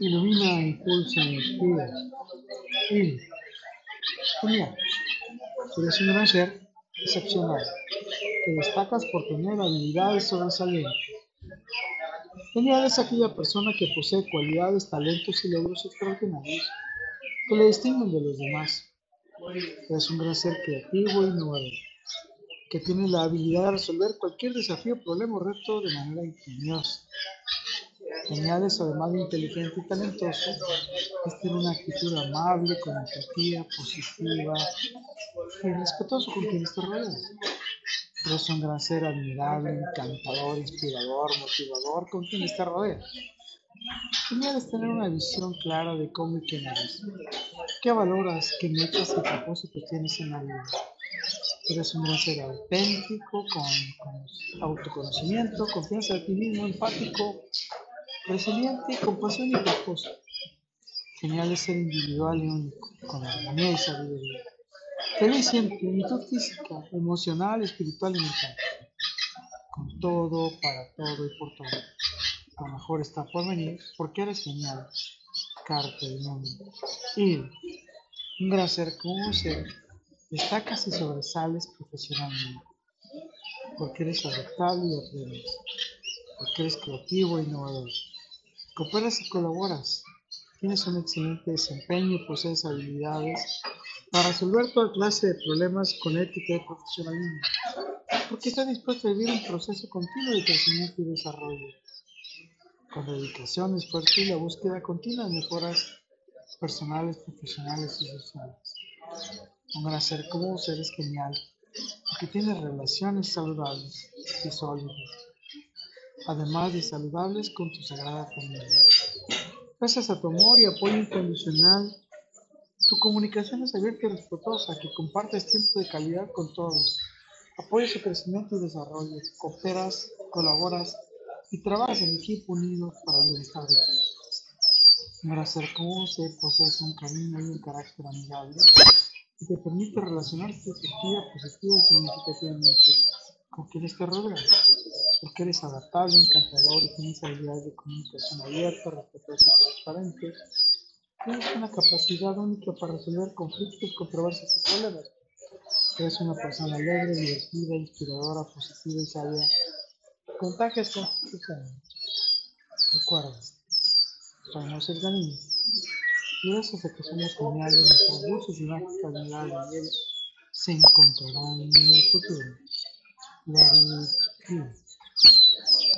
ilumina, impulsa, inspira. Y, genial. Eres un gran ser excepcional. Te destacas por tener habilidades sobresalientes. Genial es aquella persona que posee cualidades, talentos y logros extraordinarios que le distinguen de los demás. Eres un gran ser creativo e innovador, que tiene la habilidad de resolver cualquier desafío, problema o reto de manera ingeniosa. Geniales, además de inteligente y talentoso, es tener una actitud amable, comunicativa, positiva y respetuoso con quienes te rodean. Eres un gran ser admirable, encantador, inspirador, motivador con quienes te rodean. Genial es tener una visión clara de cómo y quién eres. ¿Qué valoras, qué metas y propósitos tienes en la vida? Eres un gran ser auténtico, con, autoconocimiento, confianza de ti mismo, empático, resiliente, compasión y propósito. Genial es ser individual y único, con armonía y sabiduría. Feliz en plenitud física, emocional, espiritual y mental. Con todo, para todo y por todo. Lo mejor está por venir porque eres genial. Del mundo. Y un gran ser como ser, destacas y sobresales profesionalmente. Porque eres adaptable y aprendes. Porque eres creativo e innovador. Cooperas y colaboras. Tienes un excelente desempeño y posees habilidades para resolver toda clase de problemas con ética y profesionalismo, porque está dispuesto a vivir un proceso continuo de crecimiento y desarrollo, con dedicación, esfuerzo y la búsqueda continua de mejoras personales, profesionales y sociales. Un gran ser como ser es genial, porque tiene relaciones saludables y sólidas, además de saludables con tu sagrada familia. Gracias a tu amor y apoyo incondicional, tu comunicación es abierta y respetuosa, que compartes tiempo de calidad con todos, apoyas su crecimiento y desarrollo, cooperas, colaboras y trabajas en equipo unido para el bienestar de todos. Para ser como se posees un camino y un carácter amigable y te permite relacionarte efectiva, positiva y significativamente con quienes te rodean, porque eres adaptable, encantador y tienes habilidades de comunicación abierta, respetuosa y transparente Tienes una capacidad única para resolver conflictos, controversias y problemas. Eres una persona alegre, divertida, inspiradora, positiva y sabia. Contagias con tus Recuerda, somos el. Y gracias a que somos geniales, nuestras dulces y mágicas de él se encontrarán en el futuro. Let it